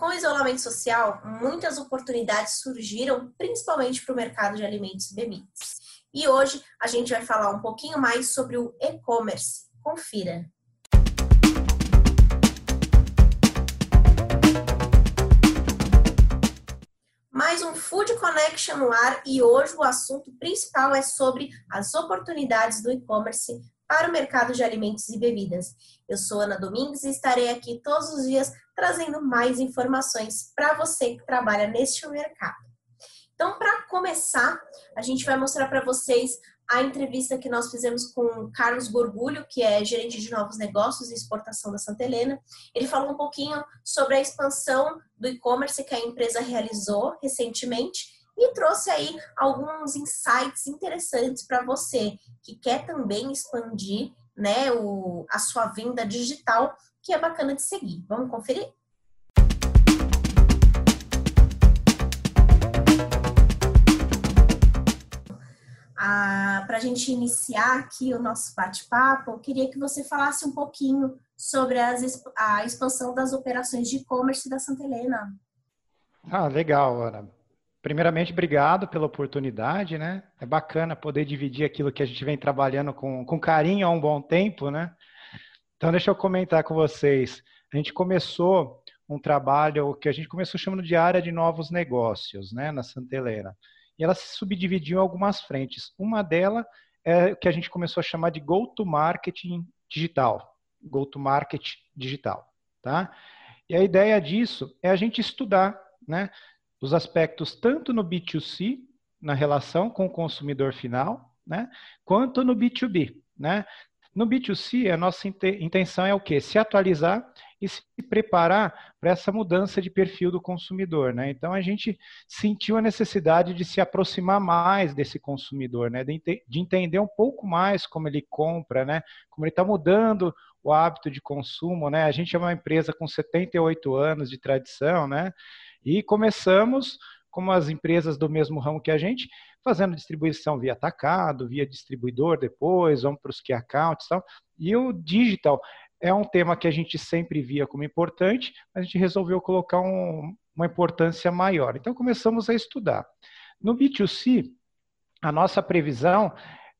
Com o isolamento social, muitas oportunidades surgiram, principalmente para o mercado de alimentos e bebidas. E hoje a gente vai falar um pouquinho mais sobre o e-commerce. Confira! Mais um Food Connection no ar e hoje o assunto principal é sobre as oportunidades do e-commerce para o mercado de alimentos e bebidas. Eu sou Ana Domingues e estarei aqui todos os dias trazendo mais informações para você que trabalha neste mercado. Então, para começar, a gente vai mostrar para vocês a entrevista que nós fizemos com Carlos Gorgulho, que é gerente de novos negócios e exportação da Santa Helena. Ele falou um pouquinho sobre a expansão do e-commerce que a empresa realizou recentemente e trouxe aí alguns insights interessantes para você que quer também expandir né, o, a sua venda digital, que é bacana de seguir. Vamos conferir? Ah, para a gente iniciar aqui o nosso bate-papo, eu queria que você falasse um pouquinho sobre as, a expansão das operações de e-commerce da Santa Helena. Ah, legal, Ana. Primeiramente, obrigado pela oportunidade, né? É bacana poder dividir aquilo que a gente vem trabalhando com, com carinho há um bom tempo, né? Então, deixa eu comentar com vocês. A gente começou um trabalho que a gente começou chamando de área de novos negócios, né, na Santa Helena. E ela se subdividiu em algumas frentes. Uma delas é o que a gente começou a chamar de go-to-marketing digital. Go-to-market digital, tá? E a ideia disso é a gente estudar, né? Os aspectos tanto no B2C, na relação com o consumidor final, né, quanto no B2B. Né? No B2C, a nossa intenção é o quê? Se atualizar e se preparar para essa mudança de perfil do consumidor. Né? Então, a gente sentiu a necessidade de se aproximar mais desse consumidor, né? de, de entender um pouco mais como ele compra, né? como ele está mudando o hábito de consumo. Né? A gente é uma empresa com 78 anos de tradição, né? E começamos, como as empresas do mesmo ramo que a gente, fazendo distribuição via atacado, via distribuidor depois, vamos para os key accounts e tal. E o digital é um tema que a gente sempre via como importante, mas a gente resolveu colocar um, uma importância maior. Então começamos a estudar. No B2C, a nossa previsão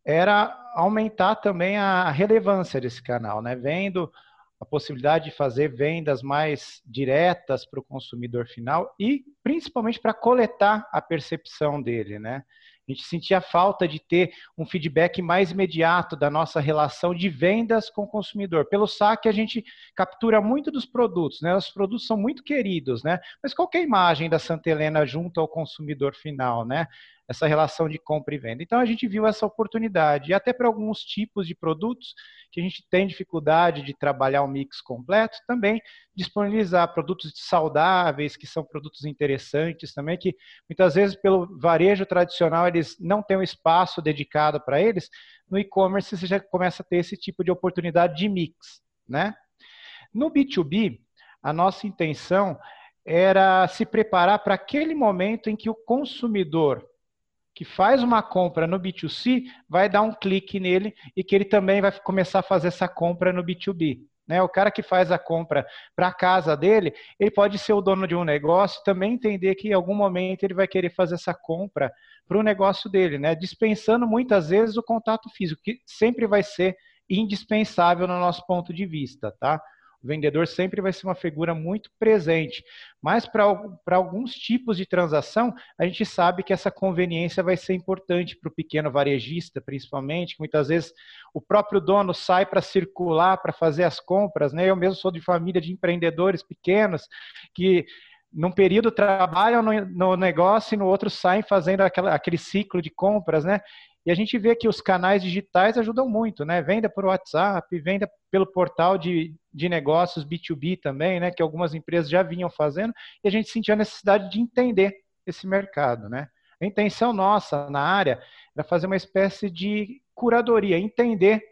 era aumentar também a relevância desse canal, né? Vendo a possibilidade de fazer vendas mais diretas para o consumidor final e principalmente para coletar a percepção dele, né? A gente sentia falta de ter um feedback mais imediato da nossa relação de vendas com o consumidor. Pelo saque, a gente captura muito dos produtos, né? Os produtos são muito queridos, né? Mas qual é a imagem da Santa Helena junto ao consumidor final, né? Essa relação de compra e venda. Então a gente viu essa oportunidade e até para alguns tipos de produtos que a gente tem dificuldade de trabalhar o um mix completo, também disponibilizar produtos saudáveis, que são produtos interessantes também, que muitas vezes pelo varejo tradicional eles não têm um espaço dedicado para eles, no e-commerce você já começa a ter esse tipo de oportunidade de mix, né? No B2B, a nossa intenção era se preparar para aquele momento em que o consumidor que faz uma compra no B2C vai dar um clique nele e que ele também vai começar a fazer essa compra no B2B. Né? O cara que faz a compra para a casa dele, ele pode ser o dono de um negócio também entender que em algum momento ele vai querer fazer essa compra para o negócio dele, né? dispensando muitas vezes o contato físico, que sempre vai ser indispensável no nosso ponto de vista. Tá? O vendedor sempre vai ser uma figura muito presente, mas para alguns tipos de transação, a gente sabe que essa conveniência vai ser importante para o pequeno varejista, principalmente, que muitas vezes o próprio dono sai para circular, para fazer as compras. Né? Eu mesmo sou de família de empreendedores pequenos que num período trabalham no, negócio e no outro saem fazendo aquela, aquele ciclo de compras, né? E a gente vê que os canais digitais ajudam muito, né? Venda por WhatsApp, venda pelo portal de, de negócios B2B também, né? Que algumas empresas já vinham fazendo, e a gente sentiu a necessidade de entender esse mercado, né? A intenção nossa na área era fazer uma espécie de curadoria, entender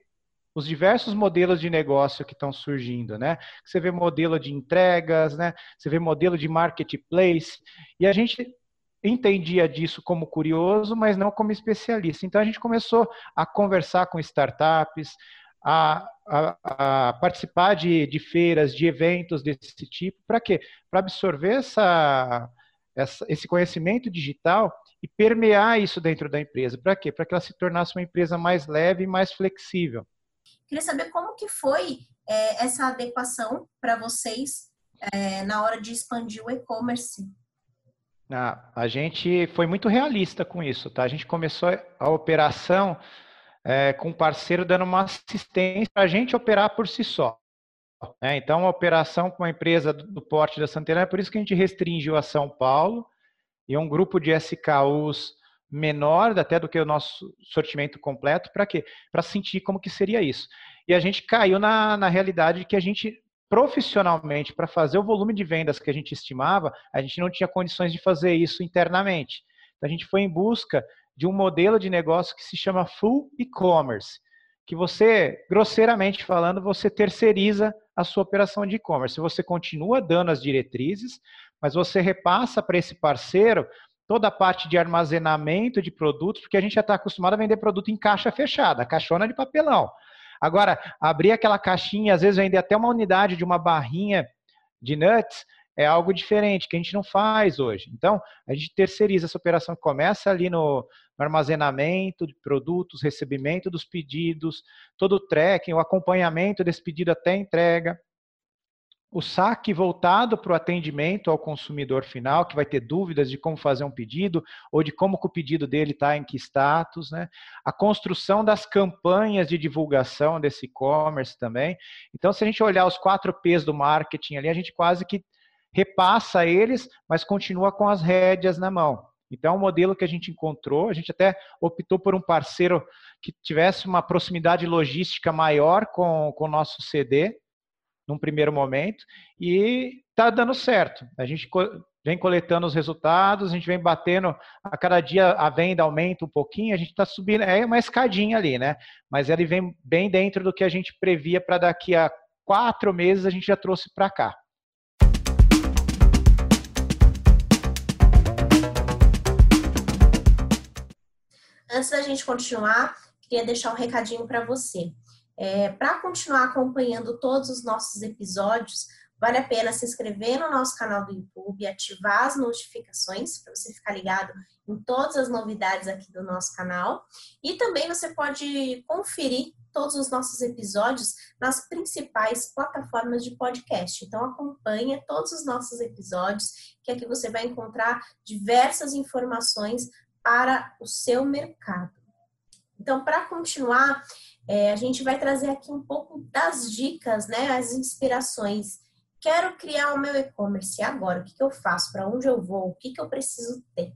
os diversos modelos de negócio que estão surgindo, né? Você vê modelo de entregas, né? Você vê modelo de marketplace, e a gente entendia disso como curioso, mas não como especialista. Então a gente começou a conversar com startups, a a, a participar de, de, feiras, de eventos desse tipo. Para quê? Para absorver essa, essa, esse conhecimento digital e permear isso dentro da empresa. Para quê? Para que ela se tornasse uma empresa mais leve e mais flexível. Queria saber como que foi é, essa adequação para vocês é, na hora de expandir o e-commerce. Ah, a gente foi muito realista com isso, tá? A gente começou a operação é, com um parceiro dando uma assistência para a gente operar por si só. É, então, a operação com uma empresa do porte da Santana, é por isso que a gente restringiu a São Paulo e um grupo de SKUs menor até do que o nosso sortimento completo, para quê? Para sentir como que seria isso. E a gente caiu na, na realidade de que a gente, profissionalmente, para fazer o volume de vendas que a gente estimava, a gente não tinha condições de fazer isso internamente. Então, a gente foi em busca de um modelo de negócio que se chama full e-commerce, que você, grosseiramente falando, você terceiriza a sua operação de e-commerce. Você continua dando as diretrizes, mas você repassa para esse parceiro toda a parte de armazenamento de produtos, porque a gente já está acostumado a vender produto em caixa fechada, caixona de papelão. Agora, abrir aquela caixinha, às vezes vender até uma unidade de uma barrinha de nuts, é algo diferente, que a gente não faz hoje. Então, a gente terceiriza essa operação que começa ali no, no armazenamento de produtos, recebimento dos pedidos, todo o tracking, o acompanhamento desse pedido até entrega, o saque voltado para o atendimento ao consumidor final, que vai ter dúvidas de como fazer um pedido ou de como o pedido dele está em que status, né? A construção das campanhas de divulgação desse e-commerce também. Então, se a gente olhar os quatro P's do marketing ali, a gente quase que repassa eles, mas continua com as rédeas na mão. Então, o modelo que a gente encontrou, a gente até optou por um parceiro que tivesse uma proximidade logística maior com, com o nosso CD, num primeiro momento, e está dando certo. A gente vem coletando os resultados, a gente vem batendo, a cada dia a venda aumenta um pouquinho, a gente está subindo, é uma escadinha ali, né? Mas ele vem bem dentro do que a gente previa para daqui a quatro meses a gente já trouxe para cá. Antes da gente continuar, queria deixar um recadinho para você. É, para continuar acompanhando todos os nossos episódios, vale a pena se inscrever no nosso canal do YouTube, ativar as notificações para você ficar ligado em todas as novidades aqui do nosso canal. E também você pode conferir todos os nossos episódios nas principais plataformas de podcast. Então acompanhe todos os nossos episódios, que aqui você vai encontrar diversas informações para o seu mercado. Então, para continuar, é, a gente vai trazer aqui um pouco das dicas, né, as inspirações. Quero criar o meu e-commerce agora, o que, que eu faço, para onde eu vou, o que, que eu preciso ter.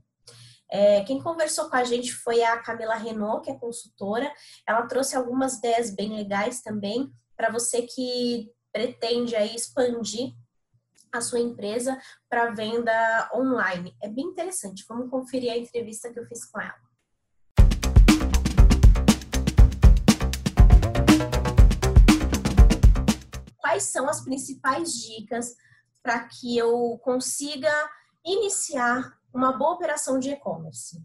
É, quem conversou com a gente foi a Camila Renault, que é consultora. Ela trouxe algumas ideias bem legais também para você que pretende aí expandir a sua empresa para venda online. É bem interessante. Vamos conferir a entrevista que eu fiz com ela. Quais são as principais dicas para que eu consiga iniciar uma boa operação de e-commerce?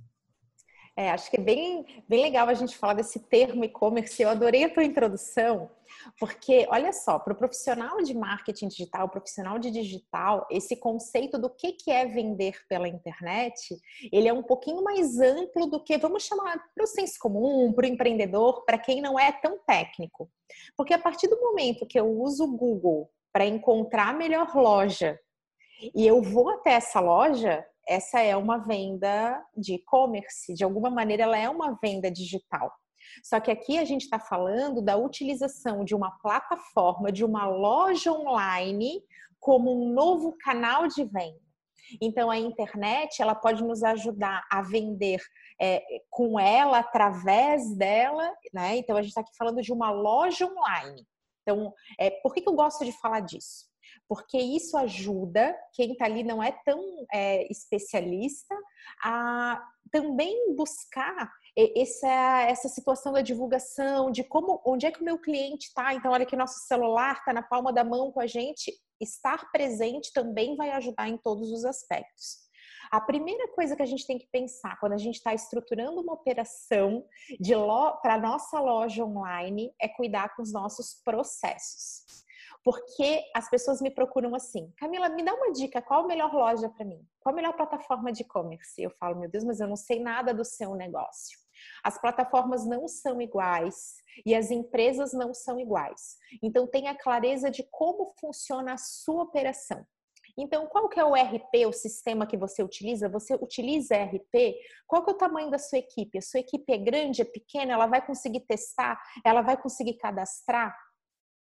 É, acho que é bem, bem legal a gente falar desse termo e-commerce. Eu adorei a tua introdução, porque, olha só, para o profissional de marketing digital, profissional de digital, esse conceito do que, que é vender pela internet, ele é um pouquinho mais amplo do que, vamos chamar, para o senso comum, para o empreendedor, para quem não é tão técnico. Porque a partir do momento que eu uso o Google para encontrar a melhor loja e eu vou até essa loja, essa é uma venda de e-commerce, de alguma maneira ela é uma venda digital. Só que aqui a gente está falando da utilização de uma plataforma, de uma loja online, como um novo canal de venda. Então, a internet ela pode nos ajudar a vender é, com ela, através dela, né? Então, a gente está aqui falando de uma loja online. Então, é, por que, que eu gosto de falar disso? porque isso ajuda quem está ali não é tão é, especialista a também buscar essa, essa situação da divulgação, de como, onde é que o meu cliente está. Então, olha que nosso celular está na palma da mão com a gente. Estar presente também vai ajudar em todos os aspectos. A primeira coisa que a gente tem que pensar quando a gente está estruturando uma operação para nossa loja online é cuidar com os nossos processos. Porque as pessoas me procuram assim, Camila, me dá uma dica, qual a melhor loja para mim? Qual a melhor plataforma de e-commerce? Eu falo, meu Deus, mas eu não sei nada do seu negócio. As plataformas não são iguais e as empresas não são iguais. Então tenha clareza de como funciona a sua operação. Então, qual que é o RP, o sistema que você utiliza? Você utiliza RP? Qual que é o tamanho da sua equipe? A sua equipe é grande, é pequena? Ela vai conseguir testar? Ela vai conseguir cadastrar?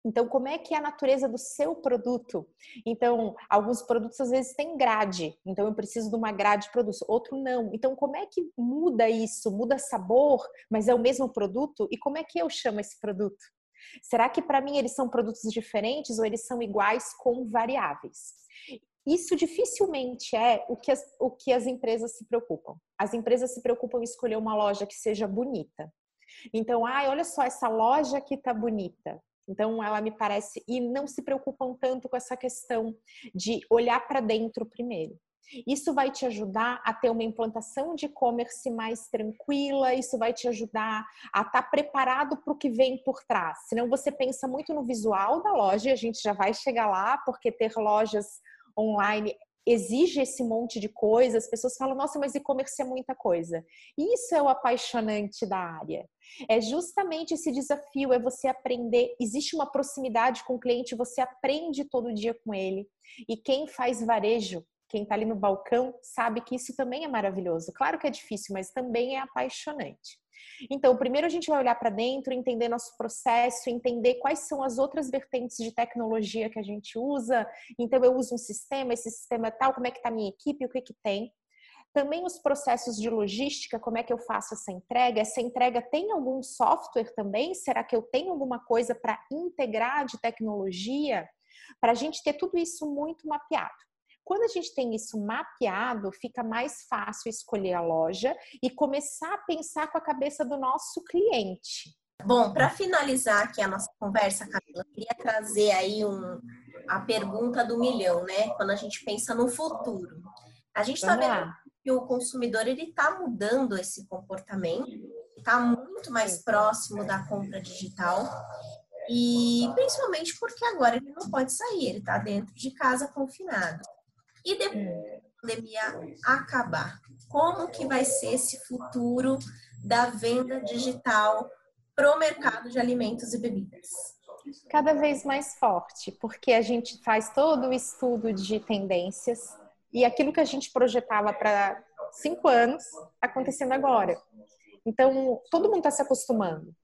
Então, como é que é a natureza do seu produto? Então, alguns produtos às vezes têm grade, então eu preciso de uma grade de produto, outro não. Então, como é que muda isso? Muda sabor, mas é o mesmo produto? E como é que eu chamo esse produto? Será que para mim eles são produtos diferentes ou eles são iguais com variáveis? Isso dificilmente é o que, as, o que as empresas se preocupam. As empresas se preocupam em escolher uma loja que seja bonita. Então, ai, olha só, essa loja aqui tá bonita. Então, ela me parece. E não se preocupam tanto com essa questão de olhar para dentro primeiro. Isso vai te ajudar a ter uma implantação de e-commerce mais tranquila, isso vai te ajudar a estar tá preparado para o que vem por trás. Senão você pensa muito no visual da loja, a gente já vai chegar lá, porque ter lojas online exige esse monte de coisa, as pessoas falam, nossa, mas e-commerce é muita coisa. Isso é o apaixonante da área. É justamente esse desafio, é você aprender, existe uma proximidade com o cliente, você aprende todo dia com ele. E quem faz varejo, quem está ali no balcão, sabe que isso também é maravilhoso. Claro que é difícil, mas também é apaixonante. Então, primeiro a gente vai olhar para dentro, entender nosso processo, entender quais são as outras vertentes de tecnologia que a gente usa. Então, eu uso um sistema, esse sistema é tal, como é que está a minha equipe, o que que tem. Também os processos de logística, como é que eu faço essa entrega? Essa entrega tem algum software também? Será que eu tenho alguma coisa para integrar de tecnologia? Para a gente ter tudo isso muito mapeado. Quando a gente tem isso mapeado, fica mais fácil escolher a loja e começar a pensar com a cabeça do nosso cliente. Bom, para finalizar aqui a nossa conversa, Camila, eu queria trazer aí um, a pergunta do milhão, né? Quando a gente pensa no futuro. A gente está vendo que o consumidor ele está mudando esse comportamento, está muito mais próximo da compra digital e principalmente porque agora ele não pode sair, ele está dentro de casa confinado. E depois da pandemia acabar, como que vai ser esse futuro da venda digital para o mercado de alimentos e bebidas? Cada vez mais forte, porque a gente faz todo o estudo de tendências e aquilo que a gente projetava para cinco anos acontecendo agora. Então, todo mundo está se acostumando.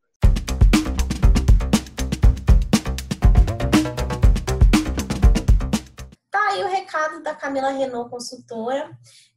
Aí o recado da Camila Renault, consultora.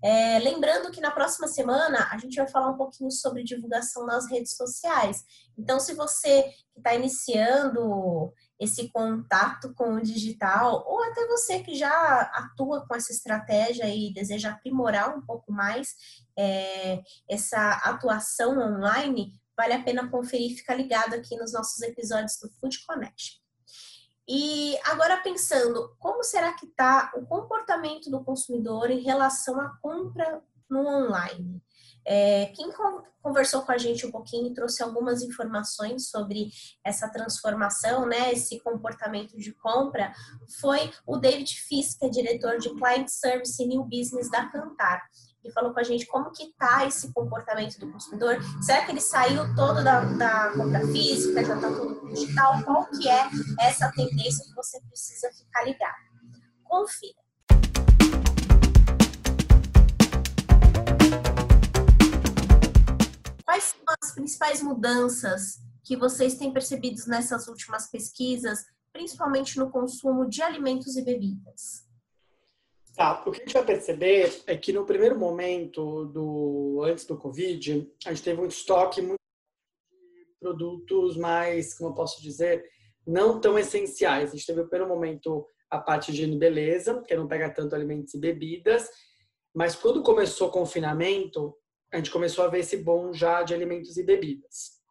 É, lembrando que na próxima semana a gente vai falar um pouquinho sobre divulgação nas redes sociais. Então, se você que está iniciando esse contato com o digital, ou até você que já atua com essa estratégia e deseja aprimorar um pouco mais é, essa atuação online, vale a pena conferir, fica ligado aqui nos nossos episódios do Food Connection. E agora pensando, como será que está o comportamento do consumidor em relação à compra no online? É, quem conversou com a gente um pouquinho e trouxe algumas informações sobre essa transformação, né, esse comportamento de compra, foi o David Fisk, é diretor de Client Service e New Business da Cantar e falou com a gente como que tá esse comportamento do consumidor. Será que ele saiu todo da, da compra física, já está tudo digital? Qual que é essa tendência que você precisa ficar ligado? Confira. Quais são as principais mudanças que vocês têm percebido nessas últimas pesquisas, principalmente no consumo de alimentos e bebidas? Tá, o que a gente vai perceber é que no primeiro momento do antes do Covid, a gente teve um estoque muito de produtos mais, como eu posso dizer, não tão essenciais. A gente teve no primeiro momento a parte de beleza, que não pega tanto alimentos e bebidas, mas quando começou o confinamento, a gente começou a ver esse bom já de alimentos e bebidas.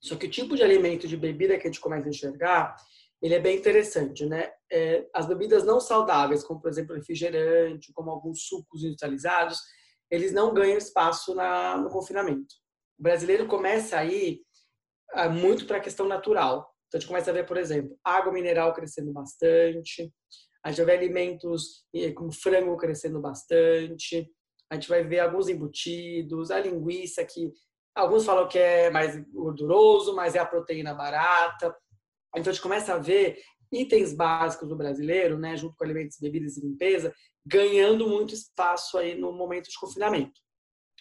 Só que o tipo de alimento de bebida que a gente começa a enxergar, ele é bem interessante, né? É, as bebidas não saudáveis, como por exemplo refrigerante, como alguns sucos industrializados, eles não ganham espaço na, no confinamento. O brasileiro começa a ir ah, muito para a questão natural. Então a gente começa a ver, por exemplo, água mineral crescendo bastante, a gente vai ver alimentos como frango crescendo bastante, a gente vai ver alguns embutidos, a linguiça que alguns falam que é mais gorduroso, mas é a proteína barata. Então a gente começa a ver itens básicos do brasileiro, né, junto com alimentos, bebidas e limpeza, ganhando muito espaço aí no momento de confinamento.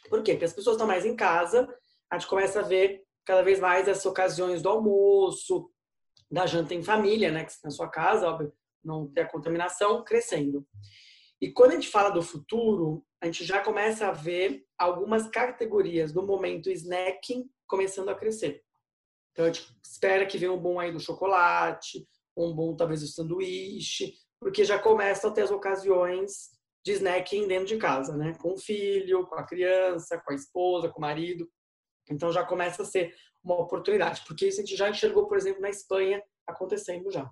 Por quê? Porque as pessoas estão mais em casa, a gente começa a ver cada vez mais as ocasiões do almoço, da janta em família, né, que na sua casa, óbvio, não ter a contaminação, crescendo. E quando a gente fala do futuro, a gente já começa a ver algumas categorias do momento snacking começando a crescer. Então a gente espera que venha um bom aí do chocolate, um bom talvez do sanduíche, porque já começam a ter as ocasiões de snacking dentro de casa, né? Com o filho, com a criança, com a esposa, com o marido. Então já começa a ser uma oportunidade, porque isso a gente já enxergou, por exemplo, na Espanha acontecendo já.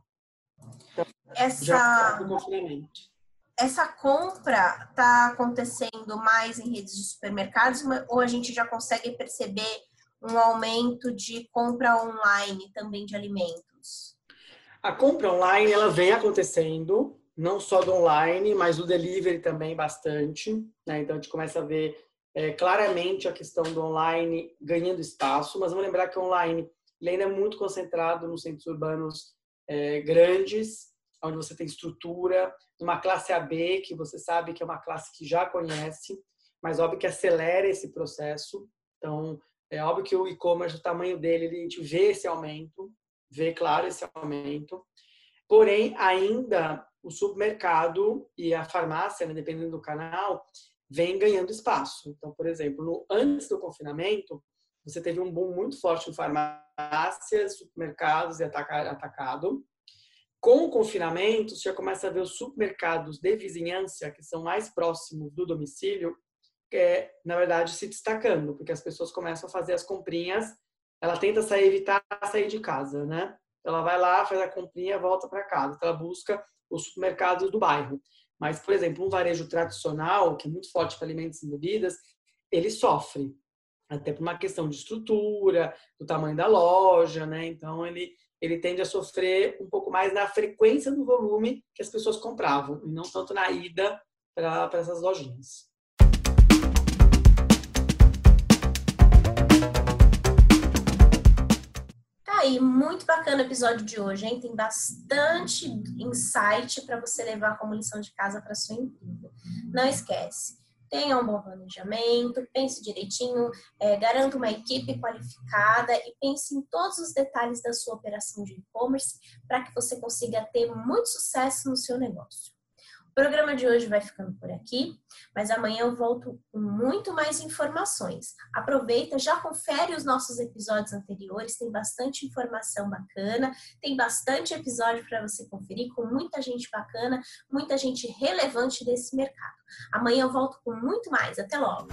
Então, essa já essa compra está acontecendo mais em redes de supermercados ou a gente já consegue perceber um aumento de compra online também de alimentos? A compra online ela vem acontecendo, não só do online, mas do delivery também bastante. Né? Então a gente começa a ver é, claramente a questão do online ganhando espaço, mas vamos lembrar que o online ele ainda é muito concentrado nos centros urbanos é, grandes, onde você tem estrutura, numa classe AB, que você sabe que é uma classe que já conhece, mas óbvio que acelera esse processo. Então, é óbvio que o e-commerce, o tamanho dele, a gente vê esse aumento, vê claro esse aumento. Porém, ainda o supermercado e a farmácia, né, dependendo do canal, vem ganhando espaço. Então, por exemplo, no, antes do confinamento, você teve um boom muito forte em farmácias, supermercados e atacado. Com o confinamento, você já começa a ver os supermercados de vizinhança, que são mais próximos do domicílio, é, na verdade, se destacando, porque as pessoas começam a fazer as comprinhas, ela tenta sair, evitar sair de casa, né? Ela vai lá, faz a comprinha, volta para casa. Então, ela busca os supermercados do bairro. Mas, por exemplo, um varejo tradicional, que é muito forte para alimentos e bebidas, ele sofre, até por uma questão de estrutura, do tamanho da loja, né? Então, ele ele tende a sofrer um pouco mais na frequência do volume que as pessoas compravam, e não tanto na ida para essas lojinhas. Aí, muito bacana o episódio de hoje, hein? Tem bastante insight para você levar como lição de casa para sua empresa. Não esquece, tenha um bom planejamento, pense direitinho, é, garanta uma equipe qualificada e pense em todos os detalhes da sua operação de e-commerce para que você consiga ter muito sucesso no seu negócio. O programa de hoje vai ficando por aqui, mas amanhã eu volto com muito mais informações. Aproveita, já confere os nossos episódios anteriores, tem bastante informação bacana, tem bastante episódio para você conferir com muita gente bacana, muita gente relevante desse mercado. Amanhã eu volto com muito mais. Até logo!